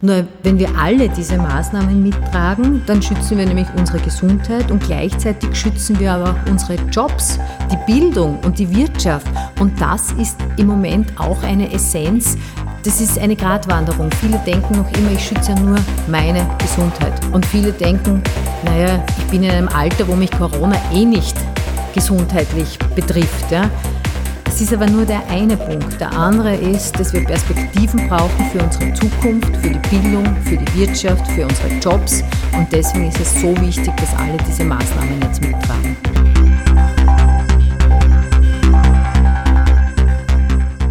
Nur wenn wir alle diese Maßnahmen mittragen, dann schützen wir nämlich unsere Gesundheit und gleichzeitig schützen wir aber auch unsere Jobs, die Bildung und die Wirtschaft. Und das ist im Moment auch eine Essenz. Das ist eine Gratwanderung. Viele denken noch immer, ich schütze ja nur meine Gesundheit. Und viele denken, naja, ich bin in einem Alter, wo mich Corona eh nicht gesundheitlich betrifft. Ja. Das ist aber nur der eine Punkt. Der andere ist, dass wir Perspektiven brauchen für unsere Zukunft, für die Bildung, für die Wirtschaft, für unsere Jobs. Und deswegen ist es so wichtig, dass alle diese Maßnahmen jetzt mittragen.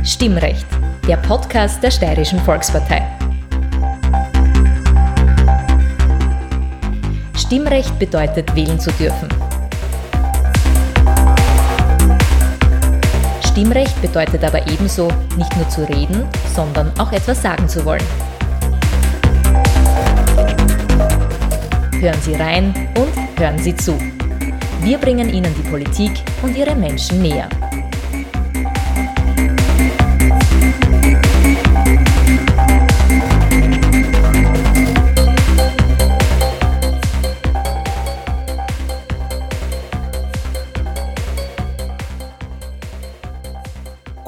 Stimmrecht, der Podcast der Steirischen Volkspartei. Stimmrecht bedeutet, wählen zu dürfen. Stimmrecht bedeutet aber ebenso, nicht nur zu reden, sondern auch etwas sagen zu wollen. Hören Sie rein und hören Sie zu. Wir bringen Ihnen die Politik und ihre Menschen näher.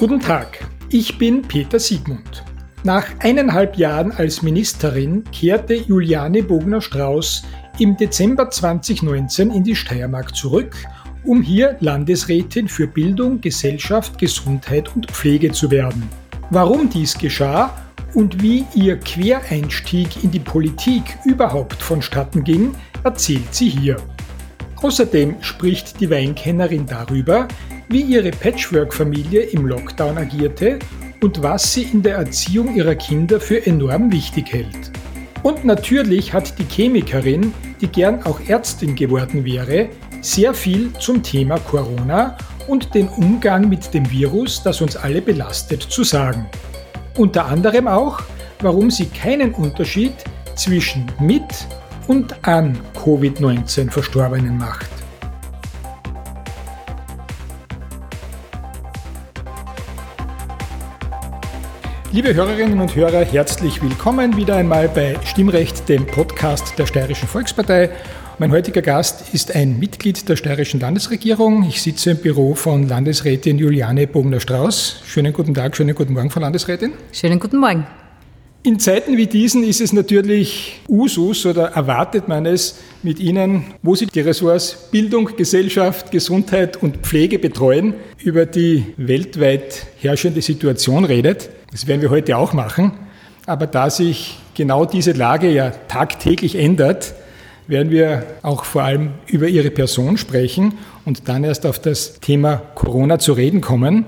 Guten Tag, ich bin Peter Siegmund. Nach eineinhalb Jahren als Ministerin kehrte Juliane Bogner-Strauß im Dezember 2019 in die Steiermark zurück, um hier Landesrätin für Bildung, Gesellschaft, Gesundheit und Pflege zu werden. Warum dies geschah und wie ihr Quereinstieg in die Politik überhaupt vonstatten ging, erzählt sie hier. Außerdem spricht die Weinkennerin darüber, wie ihre Patchwork-Familie im Lockdown agierte und was sie in der Erziehung ihrer Kinder für enorm wichtig hält. Und natürlich hat die Chemikerin, die gern auch Ärztin geworden wäre, sehr viel zum Thema Corona und den Umgang mit dem Virus, das uns alle belastet, zu sagen. Unter anderem auch, warum sie keinen Unterschied zwischen mit und an Covid-19 Verstorbenen macht. Liebe Hörerinnen und Hörer, herzlich willkommen wieder einmal bei Stimmrecht, dem Podcast der Steirischen Volkspartei. Mein heutiger Gast ist ein Mitglied der Steirischen Landesregierung. Ich sitze im Büro von Landesrätin Juliane Bogner-Strauß. Schönen guten Tag, schönen guten Morgen, Frau Landesrätin. Schönen guten Morgen. In Zeiten wie diesen ist es natürlich Usus oder erwartet man es mit Ihnen, wo Sie die Ressorts Bildung, Gesellschaft, Gesundheit und Pflege betreuen, über die weltweit herrschende Situation redet. Das werden wir heute auch machen. Aber da sich genau diese Lage ja tagtäglich ändert, werden wir auch vor allem über Ihre Person sprechen und dann erst auf das Thema Corona zu reden kommen.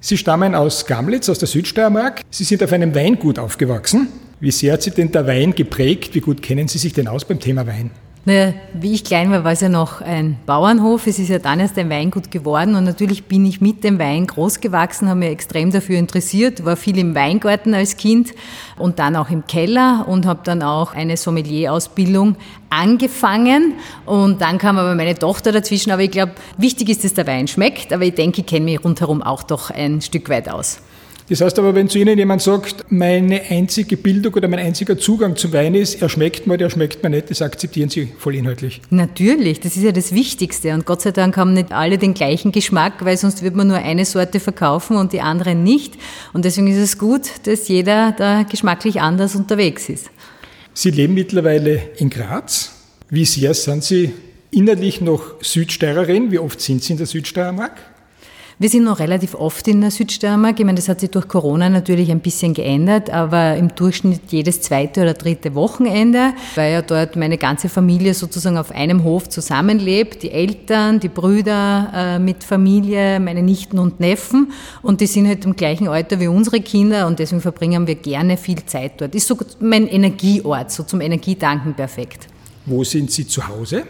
Sie stammen aus Gamlitz, aus der Südsteiermark. Sie sind auf einem Weingut aufgewachsen. Wie sehr hat Sie denn der Wein geprägt? Wie gut kennen Sie sich denn aus beim Thema Wein? Naja, wie ich klein war, war es ja noch ein Bauernhof. Es ist ja dann erst ein Weingut geworden und natürlich bin ich mit dem Wein groß gewachsen, habe mich extrem dafür interessiert, war viel im Weingarten als Kind und dann auch im Keller und habe dann auch eine Sommelier-Ausbildung angefangen und dann kam aber meine Tochter dazwischen. Aber ich glaube, wichtig ist, dass der Wein schmeckt, aber ich denke, ich kenne mich rundherum auch doch ein Stück weit aus. Das heißt aber, wenn zu Ihnen jemand sagt, meine einzige Bildung oder mein einziger Zugang zum Wein ist, er schmeckt mir, der schmeckt mir nicht, das akzeptieren Sie voll inhaltlich. Natürlich, das ist ja das Wichtigste. Und Gott sei Dank haben nicht alle den gleichen Geschmack, weil sonst würde man nur eine Sorte verkaufen und die anderen nicht. Und deswegen ist es gut, dass jeder da geschmacklich anders unterwegs ist. Sie leben mittlerweile in Graz. Wie sehr sind Sie innerlich noch Südsteirerin? Wie oft sind Sie in der Südsteiermark? Wir sind noch relativ oft in der Südsteiermark. Ich meine, das hat sich durch Corona natürlich ein bisschen geändert, aber im Durchschnitt jedes zweite oder dritte Wochenende, weil ja dort meine ganze Familie sozusagen auf einem Hof zusammenlebt. Die Eltern, die Brüder äh, mit Familie, meine Nichten und Neffen. Und die sind halt im gleichen Alter wie unsere Kinder und deswegen verbringen wir gerne viel Zeit dort. Ist so mein Energieort, so zum Energiedanken perfekt. Wo sind Sie zu Hause?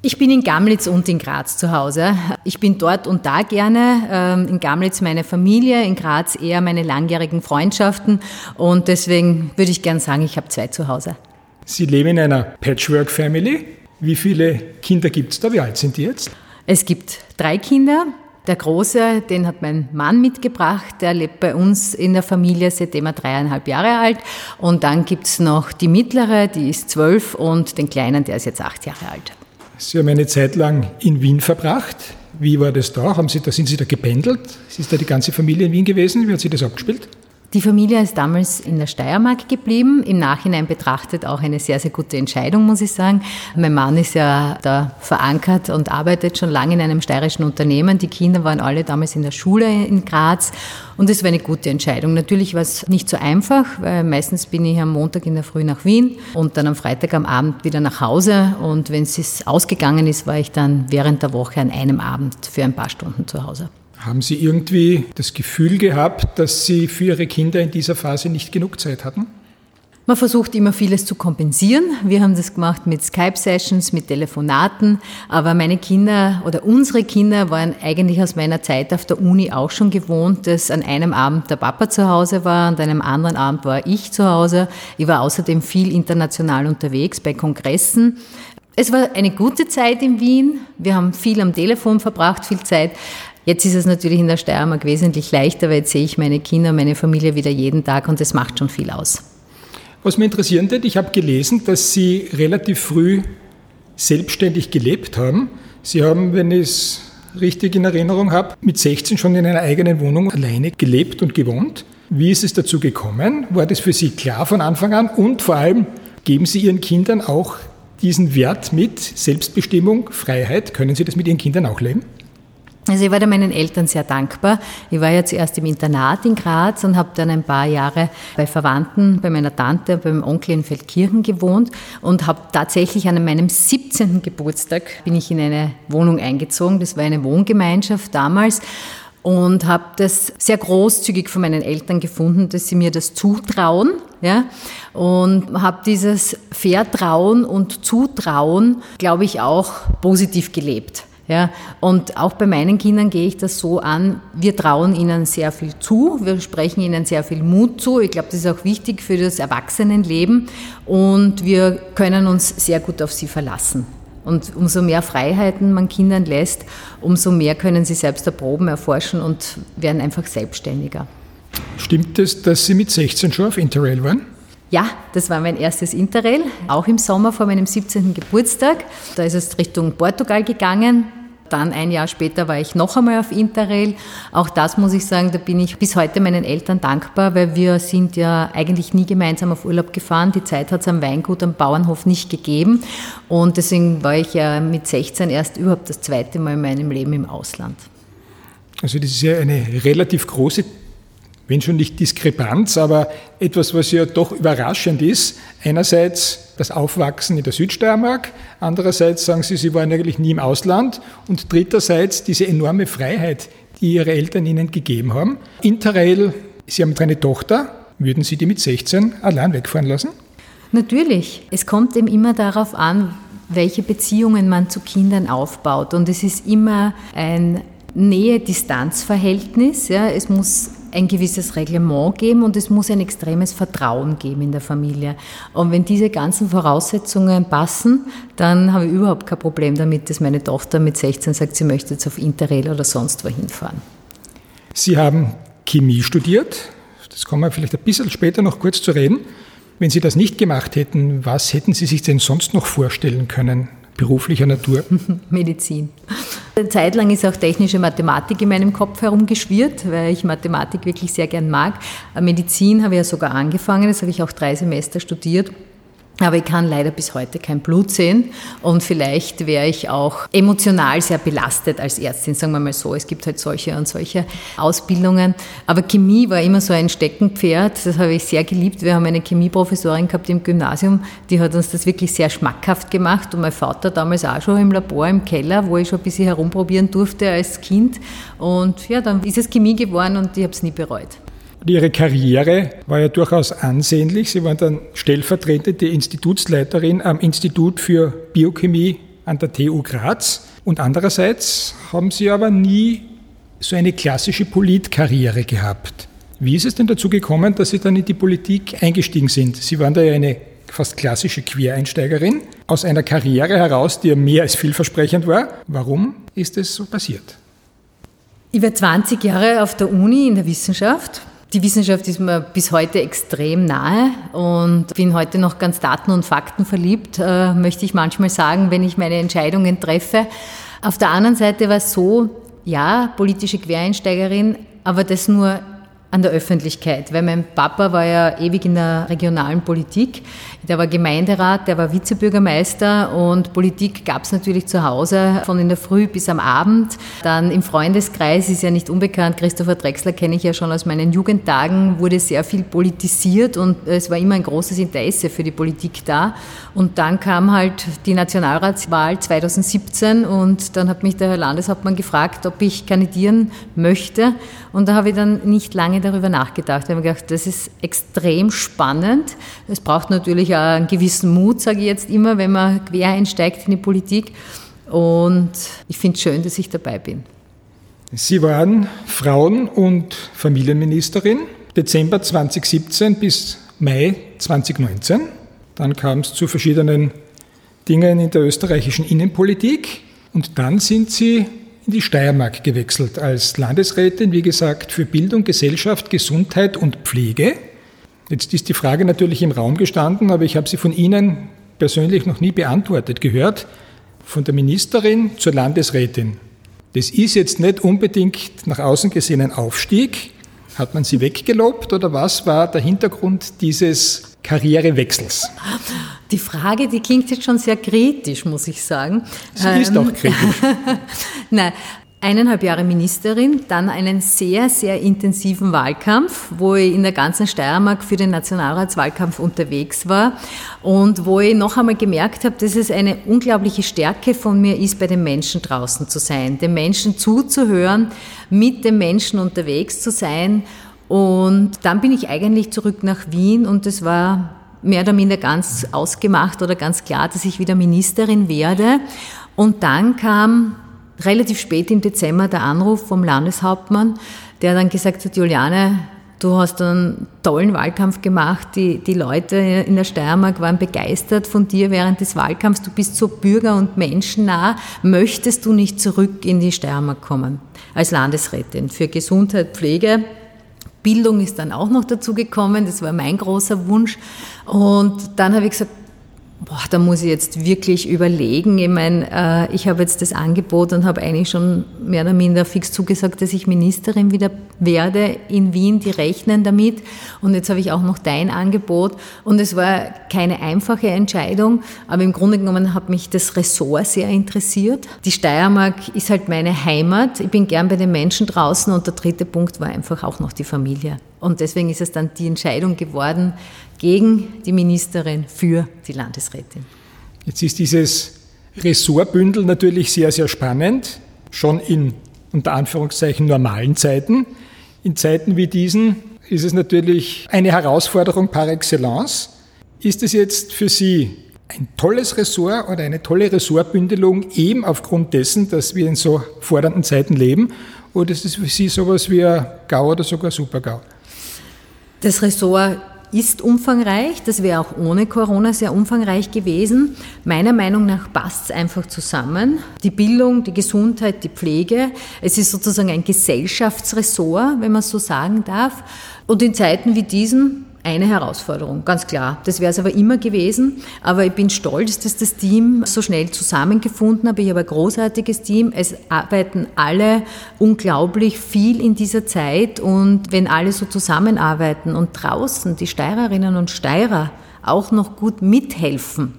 Ich bin in Gamlitz und in Graz zu Hause. Ich bin dort und da gerne. Ähm, in Gamlitz meine Familie, in Graz eher meine langjährigen Freundschaften. Und deswegen würde ich gern sagen, ich habe zwei zu Hause. Sie leben in einer Patchwork-Family. Wie viele Kinder gibt es da? Wie alt sind die jetzt? Es gibt drei Kinder. Der Große, den hat mein Mann mitgebracht, der lebt bei uns in der Familie, seitdem er dreieinhalb Jahre alt. Und dann gibt's noch die mittlere, die ist zwölf und den kleinen, der ist jetzt acht Jahre alt. Sie haben eine Zeit lang in Wien verbracht. Wie war das da? Haben Sie da sind Sie da gependelt? Ist da die ganze Familie in Wien gewesen? Wie hat sich das abgespielt? Die Familie ist damals in der Steiermark geblieben. Im Nachhinein betrachtet auch eine sehr, sehr gute Entscheidung, muss ich sagen. Mein Mann ist ja da verankert und arbeitet schon lange in einem steirischen Unternehmen. Die Kinder waren alle damals in der Schule in Graz und es war eine gute Entscheidung. Natürlich war es nicht so einfach, weil meistens bin ich am Montag in der Früh nach Wien und dann am Freitag am Abend wieder nach Hause. Und wenn es ausgegangen ist, war ich dann während der Woche an einem Abend für ein paar Stunden zu Hause. Haben Sie irgendwie das Gefühl gehabt, dass Sie für Ihre Kinder in dieser Phase nicht genug Zeit hatten? Man versucht immer vieles zu kompensieren. Wir haben das gemacht mit Skype-Sessions, mit Telefonaten. Aber meine Kinder oder unsere Kinder waren eigentlich aus meiner Zeit auf der Uni auch schon gewohnt, dass an einem Abend der Papa zu Hause war, und an einem anderen Abend war ich zu Hause. Ich war außerdem viel international unterwegs bei Kongressen. Es war eine gute Zeit in Wien. Wir haben viel am Telefon verbracht, viel Zeit. Jetzt ist es natürlich in der Steiermark wesentlich leichter, weil jetzt sehe ich meine Kinder, meine Familie wieder jeden Tag und das macht schon viel aus. Was mich interessieren wird, ich habe gelesen, dass Sie relativ früh selbstständig gelebt haben. Sie haben, wenn ich es richtig in Erinnerung habe, mit 16 schon in einer eigenen Wohnung alleine gelebt und gewohnt. Wie ist es dazu gekommen? War das für Sie klar von Anfang an? Und vor allem, geben Sie Ihren Kindern auch diesen Wert mit Selbstbestimmung, Freiheit? Können Sie das mit Ihren Kindern auch leben? Also ich war da meinen Eltern sehr dankbar. Ich war ja zuerst im Internat in Graz und habe dann ein paar Jahre bei Verwandten, bei meiner Tante, beim Onkel in Feldkirchen gewohnt und habe tatsächlich an meinem 17. Geburtstag bin ich in eine Wohnung eingezogen. Das war eine Wohngemeinschaft damals und habe das sehr großzügig von meinen Eltern gefunden, dass sie mir das zutrauen, ja, und habe dieses Vertrauen und Zutrauen, glaube ich, auch positiv gelebt. Ja, und auch bei meinen Kindern gehe ich das so an, wir trauen ihnen sehr viel zu, wir sprechen ihnen sehr viel Mut zu. Ich glaube, das ist auch wichtig für das Erwachsenenleben und wir können uns sehr gut auf sie verlassen. Und umso mehr Freiheiten man Kindern lässt, umso mehr können sie selbst erproben, erforschen und werden einfach selbstständiger. Stimmt es, dass Sie mit 16 schon auf Interrail waren? Ja, das war mein erstes Interrail, auch im Sommer vor meinem 17. Geburtstag. Da ist es Richtung Portugal gegangen. Dann ein Jahr später war ich noch einmal auf Interrail. Auch das muss ich sagen, da bin ich bis heute meinen Eltern dankbar, weil wir sind ja eigentlich nie gemeinsam auf Urlaub gefahren. Die Zeit hat es am Weingut am Bauernhof nicht gegeben. Und deswegen war ich ja mit 16 erst überhaupt das zweite Mal in meinem Leben im Ausland. Also das ist ja eine relativ große wenn schon nicht Diskrepanz, aber etwas, was ja doch überraschend ist. Einerseits das Aufwachsen in der Südsteiermark, andererseits sagen Sie, Sie waren eigentlich nie im Ausland und dritterseits diese enorme Freiheit, die Ihre Eltern Ihnen gegeben haben. Interrail, Sie haben eine Tochter, würden Sie die mit 16 allein wegfahren lassen? Natürlich. Es kommt eben immer darauf an, welche Beziehungen man zu Kindern aufbaut. Und es ist immer ein Nähe-Distanz-Verhältnis. Ja. Es muss ein gewisses Reglement geben und es muss ein extremes Vertrauen geben in der Familie. Und wenn diese ganzen Voraussetzungen passen, dann habe ich überhaupt kein Problem damit, dass meine Tochter mit 16 sagt, sie möchte jetzt auf Interrail oder sonst wohin fahren. Sie haben Chemie studiert. Das kommen wir vielleicht ein bisschen später noch kurz zu reden. Wenn Sie das nicht gemacht hätten, was hätten Sie sich denn sonst noch vorstellen können, beruflicher Natur? Medizin. Eine Zeit lang ist auch technische Mathematik in meinem Kopf herumgeschwirrt, weil ich Mathematik wirklich sehr gern mag. Medizin habe ich ja sogar angefangen, das habe ich auch drei Semester studiert. Aber ich kann leider bis heute kein Blut sehen und vielleicht wäre ich auch emotional sehr belastet als Ärztin, sagen wir mal so. Es gibt halt solche und solche Ausbildungen. Aber Chemie war immer so ein Steckenpferd, das habe ich sehr geliebt. Wir haben eine Chemieprofessorin gehabt im Gymnasium, die hat uns das wirklich sehr schmackhaft gemacht und mein Vater damals auch schon im Labor im Keller, wo ich schon ein bisschen herumprobieren durfte als Kind. Und ja, dann ist es Chemie geworden und ich habe es nie bereut. Ihre Karriere war ja durchaus ansehnlich. Sie waren dann stellvertretende Institutsleiterin am Institut für Biochemie an der TU Graz. Und andererseits haben Sie aber nie so eine klassische Politkarriere gehabt. Wie ist es denn dazu gekommen, dass Sie dann in die Politik eingestiegen sind? Sie waren da ja eine fast klassische Quereinsteigerin aus einer Karriere heraus, die ja mehr als vielversprechend war. Warum ist es so passiert? Ich war 20 Jahre auf der Uni in der Wissenschaft. Die Wissenschaft ist mir bis heute extrem nahe und bin heute noch ganz daten- und Fakten verliebt, äh, möchte ich manchmal sagen, wenn ich meine Entscheidungen treffe. Auf der anderen Seite war es so, ja, politische Quereinsteigerin, aber das nur an der Öffentlichkeit, weil mein Papa war ja ewig in der regionalen Politik. Der war Gemeinderat, der war Vizebürgermeister und Politik gab es natürlich zu Hause von in der Früh bis am Abend. Dann im Freundeskreis ist ja nicht unbekannt, Christopher Drexler kenne ich ja schon aus meinen Jugendtagen, wurde sehr viel politisiert und es war immer ein großes Interesse für die Politik da. Und dann kam halt die Nationalratswahl 2017 und dann hat mich der Herr Landeshauptmann gefragt, ob ich kandidieren möchte. Und da habe ich dann nicht lange lange darüber nachgedacht. Ich habe mir gedacht, das ist extrem spannend. Es braucht natürlich auch einen gewissen Mut, sage ich jetzt immer, wenn man quer einsteigt in die Politik. Und ich finde es schön, dass ich dabei bin. Sie waren Frauen- und Familienministerin Dezember 2017 bis Mai 2019. Dann kam es zu verschiedenen Dingen in der österreichischen Innenpolitik. Und dann sind Sie in die Steiermark gewechselt als Landesrätin, wie gesagt, für Bildung, Gesellschaft, Gesundheit und Pflege. Jetzt ist die Frage natürlich im Raum gestanden, aber ich habe sie von Ihnen persönlich noch nie beantwortet gehört. Von der Ministerin zur Landesrätin. Das ist jetzt nicht unbedingt nach außen gesehen ein Aufstieg. Hat man sie weggelobt oder was war der Hintergrund dieses Karrierewechsels? Die Frage, die klingt jetzt schon sehr kritisch, muss ich sagen. Sie ist auch ähm, kritisch. Nein, eineinhalb Jahre Ministerin, dann einen sehr, sehr intensiven Wahlkampf, wo ich in der ganzen Steiermark für den Nationalratswahlkampf unterwegs war und wo ich noch einmal gemerkt habe, dass es eine unglaubliche Stärke von mir ist, bei den Menschen draußen zu sein, den Menschen zuzuhören, mit den Menschen unterwegs zu sein. Und dann bin ich eigentlich zurück nach Wien und es war mehr oder minder ganz ausgemacht oder ganz klar, dass ich wieder Ministerin werde. Und dann kam relativ spät im Dezember der Anruf vom Landeshauptmann, der dann gesagt hat, Juliane, du hast einen tollen Wahlkampf gemacht, die, die Leute in der Steiermark waren begeistert von dir während des Wahlkampfs, du bist so bürger- und menschennah, möchtest du nicht zurück in die Steiermark kommen als Landesrätin für Gesundheit, Pflege? Bildung ist dann auch noch dazu gekommen, das war mein großer Wunsch. Und dann habe ich gesagt, boah, da muss ich jetzt wirklich überlegen. Ich meine, äh, ich habe jetzt das Angebot und habe eigentlich schon mehr oder minder fix zugesagt, dass ich Ministerin wieder werde in Wien. Die rechnen damit. Und jetzt habe ich auch noch dein Angebot. Und es war keine einfache Entscheidung, aber im Grunde genommen hat mich das Ressort sehr interessiert. Die Steiermark ist halt meine Heimat. Ich bin gern bei den Menschen draußen und der dritte Punkt war einfach auch noch die Familie. Und deswegen ist es dann die Entscheidung geworden, gegen die Ministerin für die Landesrätin. Jetzt ist dieses Ressortbündel natürlich sehr, sehr spannend, schon in unter Anführungszeichen normalen Zeiten. In Zeiten wie diesen ist es natürlich eine Herausforderung par excellence. Ist es jetzt für Sie ein tolles Ressort oder eine tolle Ressortbündelung eben aufgrund dessen, dass wir in so fordernden Zeiten leben? Oder ist es für Sie sowas wie ein GAU oder sogar Super-GAU? Das Ressort ist umfangreich. Das wäre auch ohne Corona sehr umfangreich gewesen. Meiner Meinung nach passt es einfach zusammen. Die Bildung, die Gesundheit, die Pflege. Es ist sozusagen ein Gesellschaftsressort, wenn man so sagen darf. Und in Zeiten wie diesen eine Herausforderung, ganz klar. Das wäre es aber immer gewesen. Aber ich bin stolz, dass das Team so schnell zusammengefunden hat. Ich habe ein großartiges Team. Es arbeiten alle unglaublich viel in dieser Zeit. Und wenn alle so zusammenarbeiten und draußen die Steirerinnen und Steirer auch noch gut mithelfen,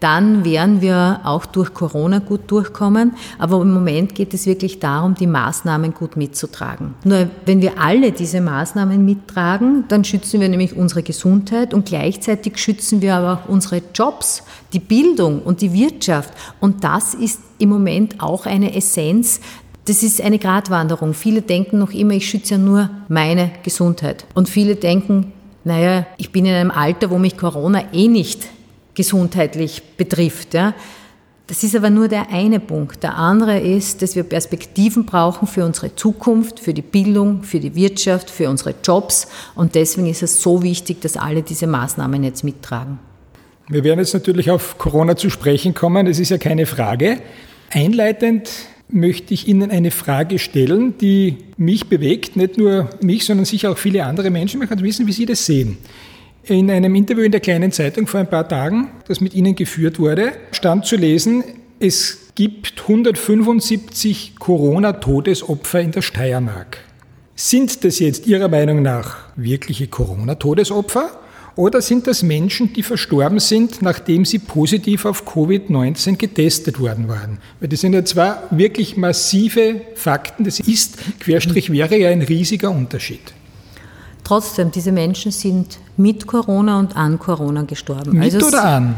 dann werden wir auch durch Corona gut durchkommen. Aber im Moment geht es wirklich darum, die Maßnahmen gut mitzutragen. Nur wenn wir alle diese Maßnahmen mittragen, dann schützen wir nämlich unsere Gesundheit und gleichzeitig schützen wir aber auch unsere Jobs, die Bildung und die Wirtschaft. Und das ist im Moment auch eine Essenz das ist eine Gratwanderung. Viele denken noch immer, ich schütze ja nur meine Gesundheit. Und viele denken, naja, ich bin in einem Alter, wo mich Corona eh nicht gesundheitlich betrifft. Ja. Das ist aber nur der eine Punkt. Der andere ist, dass wir Perspektiven brauchen für unsere Zukunft, für die Bildung, für die Wirtschaft, für unsere Jobs. Und deswegen ist es so wichtig, dass alle diese Maßnahmen jetzt mittragen. Wir werden jetzt natürlich auf Corona zu sprechen kommen, das ist ja keine Frage. Einleitend möchte ich Ihnen eine Frage stellen, die mich bewegt, nicht nur mich, sondern sicher auch viele andere Menschen. Ich möchte wissen, wie Sie das sehen. In einem Interview in der kleinen Zeitung vor ein paar Tagen, das mit Ihnen geführt wurde, stand zu lesen, es gibt 175 Corona-Todesopfer in der Steiermark. Sind das jetzt Ihrer Meinung nach wirkliche Corona-Todesopfer oder sind das Menschen, die verstorben sind, nachdem sie positiv auf Covid-19 getestet worden waren? Weil das sind ja zwar wirklich massive Fakten, das ist, Querstrich wäre ja ein riesiger Unterschied. Trotzdem, diese Menschen sind mit Corona und an Corona gestorben. Mit also oder an?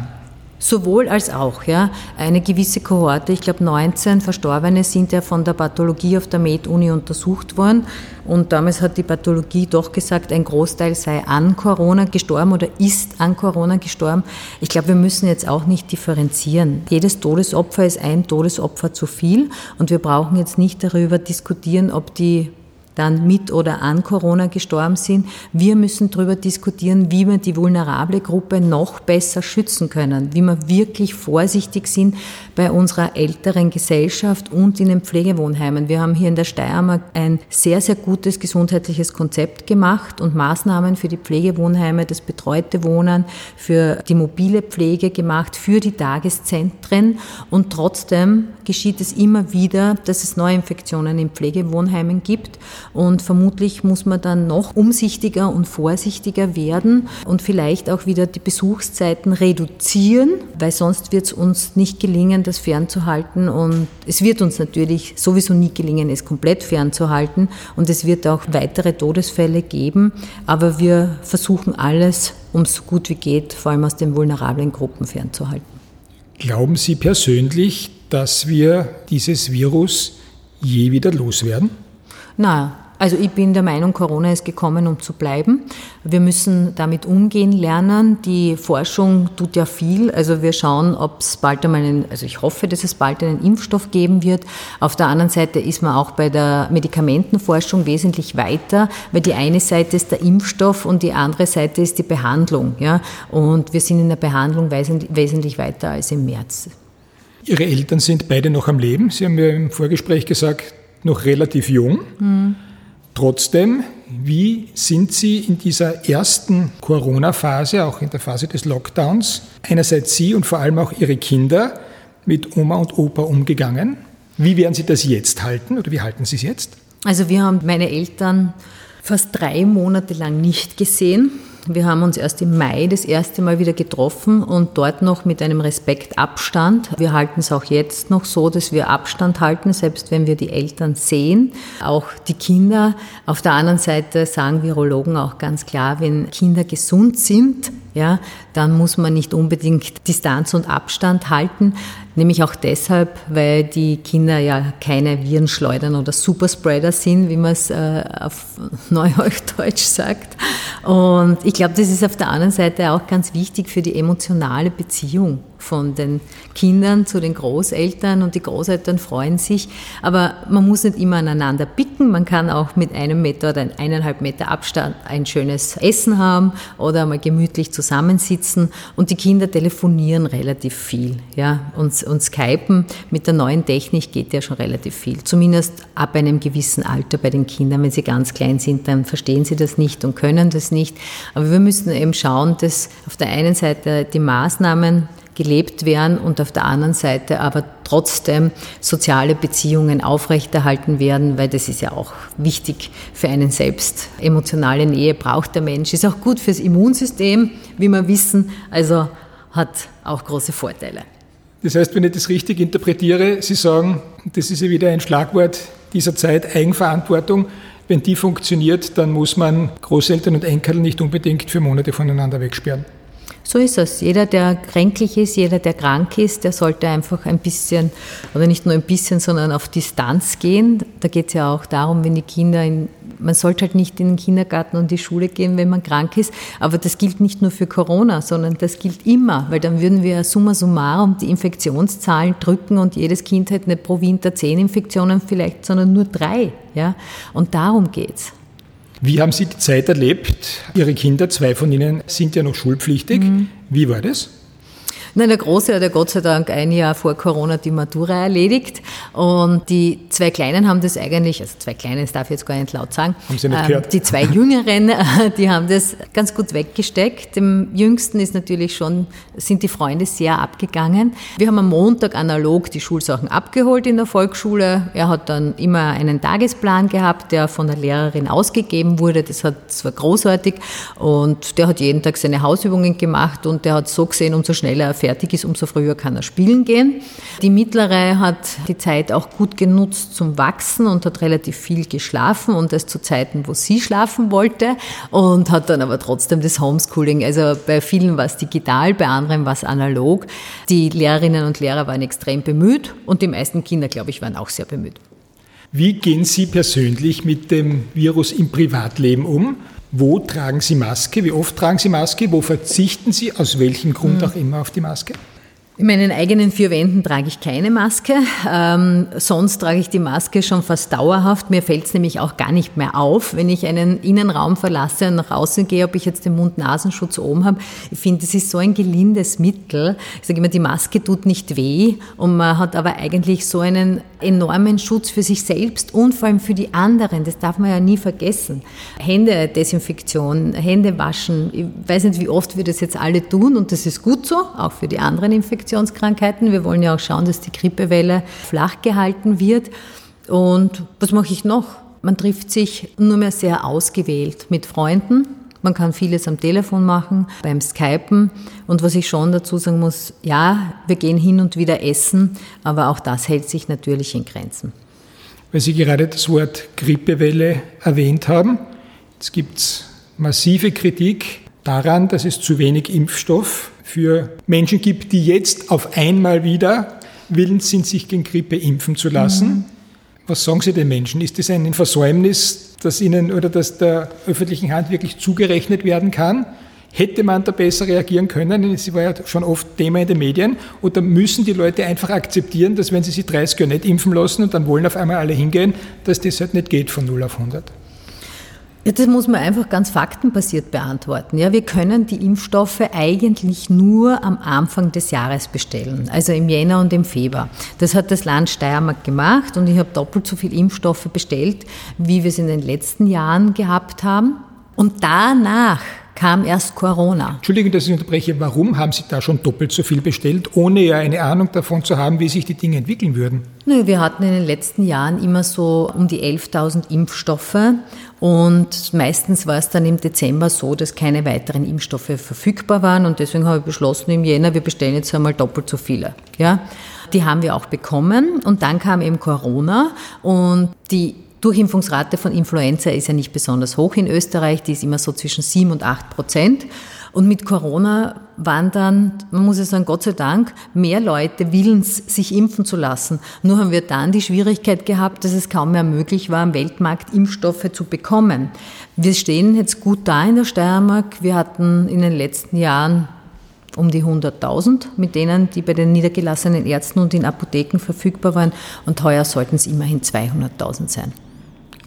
Sowohl als auch, ja. Eine gewisse Kohorte, ich glaube 19 Verstorbene sind ja von der Pathologie auf der Med-Uni untersucht worden. Und damals hat die Pathologie doch gesagt, ein Großteil sei an Corona gestorben oder ist an Corona gestorben. Ich glaube, wir müssen jetzt auch nicht differenzieren. Jedes Todesopfer ist ein Todesopfer zu viel. Und wir brauchen jetzt nicht darüber diskutieren, ob die dann mit oder an Corona gestorben sind. Wir müssen darüber diskutieren, wie wir die vulnerable Gruppe noch besser schützen können, wie wir wirklich vorsichtig sind bei unserer älteren Gesellschaft und in den Pflegewohnheimen. Wir haben hier in der Steiermark ein sehr, sehr gutes gesundheitliches Konzept gemacht und Maßnahmen für die Pflegewohnheime, das betreute Wohnen, für die mobile Pflege gemacht, für die Tageszentren. Und trotzdem geschieht es immer wieder, dass es Neuinfektionen in Pflegewohnheimen gibt. Und vermutlich muss man dann noch umsichtiger und vorsichtiger werden und vielleicht auch wieder die Besuchszeiten reduzieren, weil sonst wird es uns nicht gelingen, das fernzuhalten. Und es wird uns natürlich sowieso nie gelingen, es komplett fernzuhalten. Und es wird auch weitere Todesfälle geben. Aber wir versuchen alles, um es so gut wie geht, vor allem aus den vulnerablen Gruppen fernzuhalten. Glauben Sie persönlich, dass wir dieses Virus je wieder loswerden? Na, also ich bin der Meinung, Corona ist gekommen, um zu bleiben. Wir müssen damit umgehen lernen. Die Forschung tut ja viel. Also wir schauen, ob es bald einmal einen, also ich hoffe, dass es bald einen Impfstoff geben wird. Auf der anderen Seite ist man auch bei der Medikamentenforschung wesentlich weiter, weil die eine Seite ist der Impfstoff und die andere Seite ist die Behandlung. Ja? Und wir sind in der Behandlung wesentlich weiter als im März. Ihre Eltern sind beide noch am Leben. Sie haben mir im Vorgespräch gesagt, noch relativ jung. Mhm. Trotzdem, wie sind Sie in dieser ersten Corona-Phase, auch in der Phase des Lockdowns, einerseits Sie und vor allem auch Ihre Kinder mit Oma und Opa umgegangen? Wie werden Sie das jetzt halten oder wie halten Sie es jetzt? Also wir haben meine Eltern fast drei Monate lang nicht gesehen. Wir haben uns erst im Mai das erste Mal wieder getroffen und dort noch mit einem Respektabstand. Wir halten es auch jetzt noch so, dass wir Abstand halten, selbst wenn wir die Eltern sehen, auch die Kinder. Auf der anderen Seite sagen Virologen auch ganz klar, wenn Kinder gesund sind, ja, dann muss man nicht unbedingt Distanz und Abstand halten. Nämlich auch deshalb, weil die Kinder ja keine Virenschleudern oder Superspreader sind, wie man es äh, auf Neuhochdeutsch sagt. Und ich glaube, das ist auf der anderen Seite auch ganz wichtig für die emotionale Beziehung von den Kindern zu den Großeltern und die Großeltern freuen sich. Aber man muss nicht immer aneinander picken. Man kann auch mit einem Meter oder eineinhalb Meter Abstand ein schönes Essen haben oder mal gemütlich zusammensitzen. Und die Kinder telefonieren relativ viel. Ja? Und, und Skypen mit der neuen Technik geht ja schon relativ viel. Zumindest ab einem gewissen Alter bei den Kindern. Wenn sie ganz klein sind, dann verstehen sie das nicht und können das nicht. Aber wir müssen eben schauen, dass auf der einen Seite die Maßnahmen gelebt werden und auf der anderen Seite aber trotzdem soziale Beziehungen aufrechterhalten werden, weil das ist ja auch wichtig für einen selbst. Emotionale Nähe braucht der Mensch, ist auch gut fürs Immunsystem, wie wir wissen, also hat auch große Vorteile. Das heißt, wenn ich das richtig interpretiere, Sie sagen, das ist ja wieder ein Schlagwort dieser Zeit, Eigenverantwortung. Wenn die funktioniert, dann muss man Großeltern und Enkel nicht unbedingt für Monate voneinander wegsperren. So ist es. Jeder, der kränklich ist, jeder, der krank ist, der sollte einfach ein bisschen, oder nicht nur ein bisschen, sondern auf Distanz gehen. Da geht es ja auch darum, wenn die Kinder in, man sollte halt nicht in den Kindergarten und die Schule gehen, wenn man krank ist. Aber das gilt nicht nur für Corona, sondern das gilt immer, weil dann würden wir summa summarum die Infektionszahlen drücken und jedes Kind hätte nicht pro Winter zehn Infektionen vielleicht, sondern nur drei. Ja? Und darum geht's. Wie haben Sie die Zeit erlebt? Ihre Kinder, zwei von Ihnen sind ja noch schulpflichtig. Mhm. Wie war das? Nein, der Große hat ja Gott sei Dank ein Jahr vor Corona die Matura erledigt. Und die zwei Kleinen haben das eigentlich, also zwei Kleinen, das darf ich jetzt gar nicht laut sagen. Haben Sie nicht ähm, gehört? Die zwei Jüngeren, die haben das ganz gut weggesteckt. Dem Jüngsten ist natürlich schon, sind die Freunde sehr abgegangen. Wir haben am Montag analog die Schulsachen abgeholt in der Volksschule. Er hat dann immer einen Tagesplan gehabt, der von der Lehrerin ausgegeben wurde. Das, hat, das war großartig. Und der hat jeden Tag seine Hausübungen gemacht und der hat so gesehen, umso schneller er fertig ist, umso früher kann er spielen gehen. Die mittlere hat die Zeit auch gut genutzt zum Wachsen und hat relativ viel geschlafen und das zu Zeiten, wo sie schlafen wollte und hat dann aber trotzdem das Homeschooling, also bei vielen war es digital, bei anderen war es analog. Die Lehrerinnen und Lehrer waren extrem bemüht und die meisten Kinder, glaube ich, waren auch sehr bemüht. Wie gehen Sie persönlich mit dem Virus im Privatleben um? Wo tragen Sie Maske? Wie oft tragen Sie Maske? Wo verzichten Sie aus welchem Grund hm. auch immer auf die Maske? In meinen eigenen vier Wänden trage ich keine Maske. Ähm, sonst trage ich die Maske schon fast dauerhaft. Mir fällt es nämlich auch gar nicht mehr auf, wenn ich einen Innenraum verlasse und nach außen gehe, ob ich jetzt den Mund-Nasenschutz oben habe. Ich finde, das ist so ein gelindes Mittel. Ich sage immer, die Maske tut nicht weh und man hat aber eigentlich so einen enormen Schutz für sich selbst und vor allem für die anderen. Das darf man ja nie vergessen. Hände Desinfektion, Hände waschen. Ich weiß nicht, wie oft wir das jetzt alle tun und das ist gut so, auch für die anderen Infektionen. Infektionskrankheiten. Wir wollen ja auch schauen, dass die Grippewelle flach gehalten wird. Und was mache ich noch? Man trifft sich nur mehr sehr ausgewählt mit Freunden. Man kann vieles am Telefon machen, beim Skypen. Und was ich schon dazu sagen muss, ja, wir gehen hin und wieder essen, aber auch das hält sich natürlich in Grenzen. Weil Sie gerade das Wort Grippewelle erwähnt haben, es gibt massive Kritik daran, dass es zu wenig Impfstoff für Menschen gibt, die jetzt auf einmal wieder willens sind, sich gegen Grippe impfen zu lassen. Mhm. Was sagen Sie den Menschen? Ist das ein Versäumnis, das Ihnen oder das der öffentlichen Hand wirklich zugerechnet werden kann? Hätte man da besser reagieren können? Es war ja schon oft Thema in den Medien. Oder müssen die Leute einfach akzeptieren, dass wenn sie sich 30 Jahre nicht impfen lassen und dann wollen auf einmal alle hingehen, dass das halt nicht geht von 0 auf 100? Ja, das muss man einfach ganz faktenbasiert beantworten. Ja, wir können die Impfstoffe eigentlich nur am Anfang des Jahres bestellen, also im Jänner und im Februar. Das hat das Land Steiermark gemacht und ich habe doppelt so viel Impfstoffe bestellt, wie wir es in den letzten Jahren gehabt haben. Und danach kam erst Corona. Entschuldigung, dass ich unterbreche. Warum haben Sie da schon doppelt so viel bestellt, ohne ja eine Ahnung davon zu haben, wie sich die Dinge entwickeln würden? Nö, wir hatten in den letzten Jahren immer so um die 11.000 Impfstoffe und meistens war es dann im Dezember so, dass keine weiteren Impfstoffe verfügbar waren und deswegen habe ich beschlossen im Jänner, wir bestellen jetzt einmal doppelt so viele. Ja? Die haben wir auch bekommen und dann kam eben Corona und die Durchimpfungsrate von Influenza ist ja nicht besonders hoch in Österreich, die ist immer so zwischen 7 und 8 Prozent. Und mit Corona waren dann, man muss ja sagen, Gott sei Dank, mehr Leute willens, sich impfen zu lassen. Nur haben wir dann die Schwierigkeit gehabt, dass es kaum mehr möglich war, am Weltmarkt Impfstoffe zu bekommen. Wir stehen jetzt gut da in der Steiermark. Wir hatten in den letzten Jahren um die 100.000 mit denen, die bei den niedergelassenen Ärzten und in Apotheken verfügbar waren. Und heuer sollten es immerhin 200.000 sein.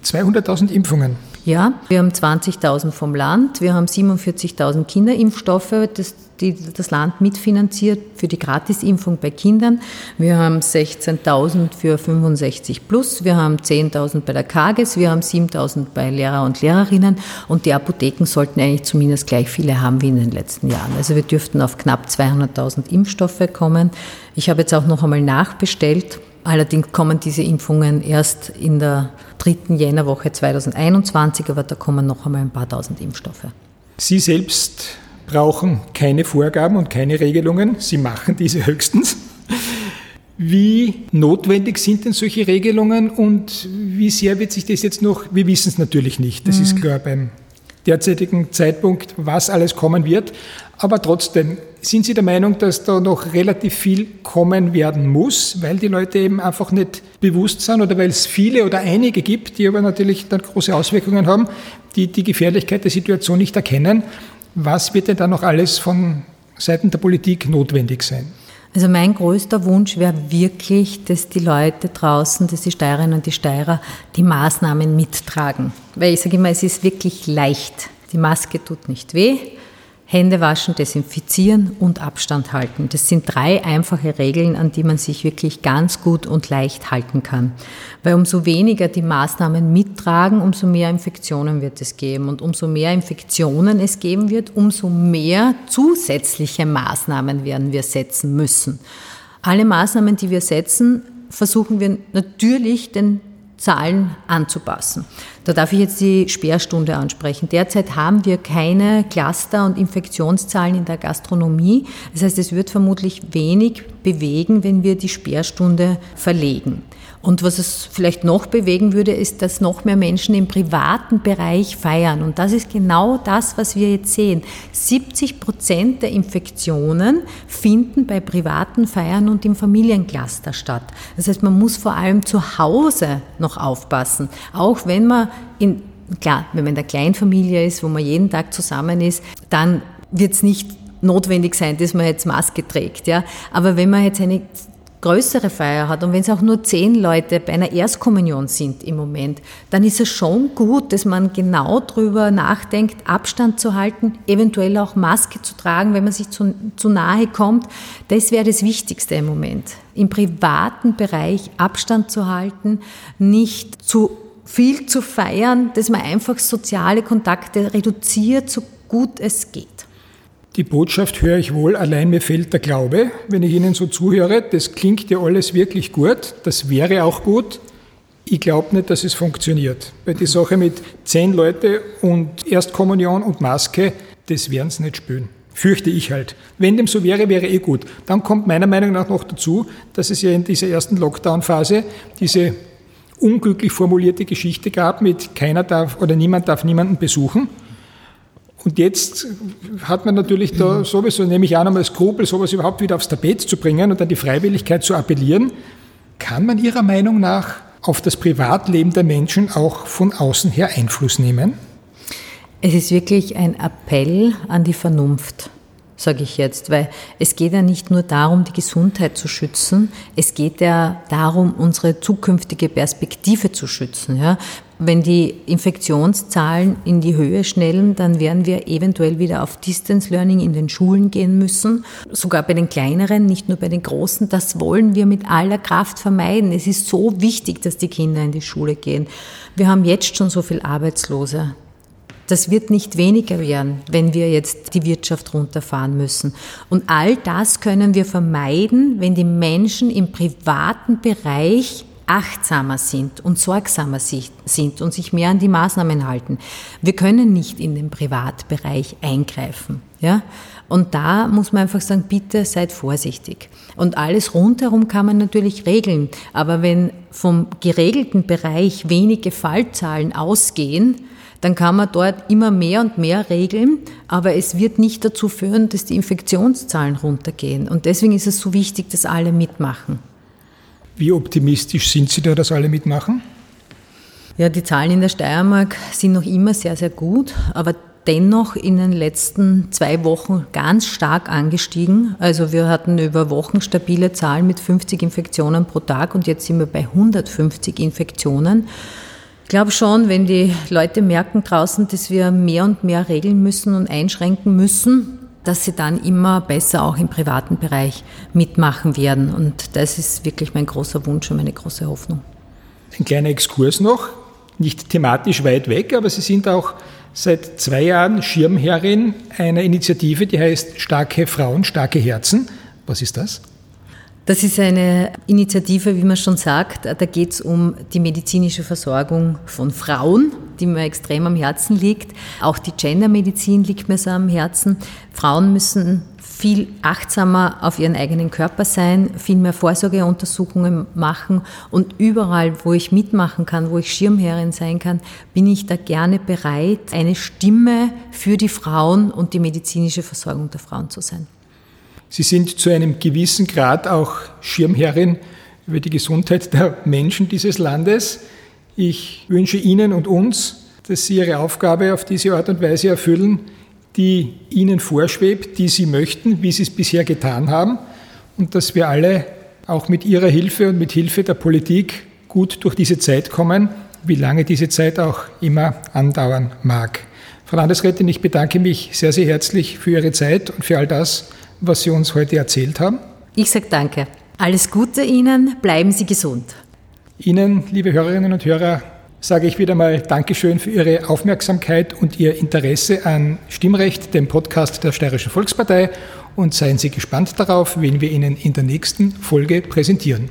200.000 Impfungen. Ja, wir haben 20.000 vom Land, wir haben 47.000 Kinderimpfstoffe, das, die das Land mitfinanziert für die Gratisimpfung bei Kindern. Wir haben 16.000 für 65 plus, wir haben 10.000 bei der KAGES, wir haben 7.000 bei Lehrer und Lehrerinnen und die Apotheken sollten eigentlich zumindest gleich viele haben wie in den letzten Jahren. Also wir dürften auf knapp 200.000 Impfstoffe kommen. Ich habe jetzt auch noch einmal nachbestellt Allerdings kommen diese Impfungen erst in der dritten Jännerwoche 2021, aber da kommen noch einmal ein paar tausend Impfstoffe. Sie selbst brauchen keine Vorgaben und keine Regelungen. Sie machen diese höchstens. Wie notwendig sind denn solche Regelungen und wie sehr wird sich das jetzt noch, wir wissen es natürlich nicht, das mhm. ist klar beim derzeitigen Zeitpunkt, was alles kommen wird. Aber trotzdem, sind Sie der Meinung, dass da noch relativ viel kommen werden muss, weil die Leute eben einfach nicht bewusst sind oder weil es viele oder einige gibt, die aber natürlich dann große Auswirkungen haben, die die Gefährlichkeit der Situation nicht erkennen? Was wird denn da noch alles von Seiten der Politik notwendig sein? Also mein größter Wunsch wäre wirklich, dass die Leute draußen, dass die Steirerinnen und die Steirer die Maßnahmen mittragen. Weil ich sage immer, es ist wirklich leicht. Die Maske tut nicht weh. Hände waschen, desinfizieren und Abstand halten. Das sind drei einfache Regeln, an die man sich wirklich ganz gut und leicht halten kann. Weil umso weniger die Maßnahmen mittragen, umso mehr Infektionen wird es geben. Und umso mehr Infektionen es geben wird, umso mehr zusätzliche Maßnahmen werden wir setzen müssen. Alle Maßnahmen, die wir setzen, versuchen wir natürlich den Zahlen anzupassen. Da darf ich jetzt die Sperrstunde ansprechen. Derzeit haben wir keine Cluster- und Infektionszahlen in der Gastronomie. Das heißt, es wird vermutlich wenig bewegen, wenn wir die Sperrstunde verlegen. Und was es vielleicht noch bewegen würde, ist, dass noch mehr Menschen im privaten Bereich feiern. Und das ist genau das, was wir jetzt sehen. 70 Prozent der Infektionen finden bei privaten Feiern und im Familiencluster statt. Das heißt, man muss vor allem zu Hause noch aufpassen. Auch wenn man in, klar, wenn man in der Kleinfamilie ist, wo man jeden Tag zusammen ist, dann wird es nicht notwendig sein, dass man jetzt Maske trägt. Ja? Aber wenn man jetzt eine größere Feier hat und wenn es auch nur zehn Leute bei einer Erstkommunion sind im Moment, dann ist es schon gut, dass man genau darüber nachdenkt, Abstand zu halten, eventuell auch Maske zu tragen, wenn man sich zu, zu nahe kommt. Das wäre das Wichtigste im Moment. Im privaten Bereich Abstand zu halten, nicht zu viel zu feiern, dass man einfach soziale Kontakte reduziert, so gut es geht. Die Botschaft höre ich wohl, allein mir fehlt der Glaube, wenn ich Ihnen so zuhöre. Das klingt ja alles wirklich gut, das wäre auch gut. Ich glaube nicht, dass es funktioniert. Weil die Sache mit zehn Leute und Erstkommunion und Maske, das werden sie nicht spüren. Fürchte ich halt. Wenn dem so wäre, wäre eh gut. Dann kommt meiner Meinung nach noch dazu, dass es ja in dieser ersten Lockdown-Phase diese unglücklich formulierte Geschichte gab mit keiner darf oder niemand darf niemanden besuchen. Und jetzt hat man natürlich da sowieso, nehme ich an, einmal Skrupel, sowas überhaupt wieder aufs Tapet zu bringen und an die Freiwilligkeit zu appellieren. Kann man Ihrer Meinung nach auf das Privatleben der Menschen auch von außen her Einfluss nehmen? Es ist wirklich ein Appell an die Vernunft sage ich jetzt, weil es geht ja nicht nur darum, die Gesundheit zu schützen, es geht ja darum, unsere zukünftige Perspektive zu schützen. Ja? Wenn die Infektionszahlen in die Höhe schnellen, dann werden wir eventuell wieder auf Distance Learning in den Schulen gehen müssen, sogar bei den kleineren, nicht nur bei den großen. Das wollen wir mit aller Kraft vermeiden. Es ist so wichtig, dass die Kinder in die Schule gehen. Wir haben jetzt schon so viel Arbeitslose. Das wird nicht weniger werden, wenn wir jetzt die Wirtschaft runterfahren müssen. Und all das können wir vermeiden, wenn die Menschen im privaten Bereich achtsamer sind und sorgsamer sind und sich mehr an die Maßnahmen halten. Wir können nicht in den Privatbereich eingreifen. Ja? Und da muss man einfach sagen, bitte seid vorsichtig. Und alles rundherum kann man natürlich regeln. Aber wenn vom geregelten Bereich wenige Fallzahlen ausgehen, dann kann man dort immer mehr und mehr regeln, aber es wird nicht dazu führen, dass die Infektionszahlen runtergehen. Und deswegen ist es so wichtig, dass alle mitmachen. Wie optimistisch sind Sie da, dass alle mitmachen? Ja, die Zahlen in der Steiermark sind noch immer sehr, sehr gut, aber dennoch in den letzten zwei Wochen ganz stark angestiegen. Also wir hatten über Wochen stabile Zahlen mit 50 Infektionen pro Tag und jetzt sind wir bei 150 Infektionen. Ich glaube schon, wenn die Leute merken draußen, dass wir mehr und mehr regeln müssen und einschränken müssen, dass sie dann immer besser auch im privaten Bereich mitmachen werden. Und das ist wirklich mein großer Wunsch und meine große Hoffnung. Ein kleiner Exkurs noch, nicht thematisch weit weg, aber Sie sind auch seit zwei Jahren Schirmherrin einer Initiative, die heißt Starke Frauen, starke Herzen. Was ist das? Das ist eine Initiative, wie man schon sagt. Da geht es um die medizinische Versorgung von Frauen, die mir extrem am Herzen liegt. Auch die Gendermedizin liegt mir so am Herzen. Frauen müssen viel achtsamer auf ihren eigenen Körper sein, viel mehr Vorsorgeuntersuchungen machen und überall, wo ich mitmachen kann, wo ich Schirmherrin sein kann, bin ich da gerne bereit, eine Stimme für die Frauen und die medizinische Versorgung der Frauen zu sein. Sie sind zu einem gewissen Grad auch Schirmherrin über die Gesundheit der Menschen dieses Landes. Ich wünsche Ihnen und uns, dass Sie Ihre Aufgabe auf diese Art und Weise erfüllen, die Ihnen vorschwebt, die Sie möchten, wie Sie es bisher getan haben und dass wir alle auch mit Ihrer Hilfe und mit Hilfe der Politik gut durch diese Zeit kommen, wie lange diese Zeit auch immer andauern mag. Frau Landesrätin, ich bedanke mich sehr, sehr herzlich für Ihre Zeit und für all das, was Sie uns heute erzählt haben. Ich sage danke. Alles Gute Ihnen, bleiben Sie gesund. Ihnen, liebe Hörerinnen und Hörer, sage ich wieder mal Dankeschön für Ihre Aufmerksamkeit und Ihr Interesse an Stimmrecht, dem Podcast der Steirischen Volkspartei und seien Sie gespannt darauf, wen wir Ihnen in der nächsten Folge präsentieren.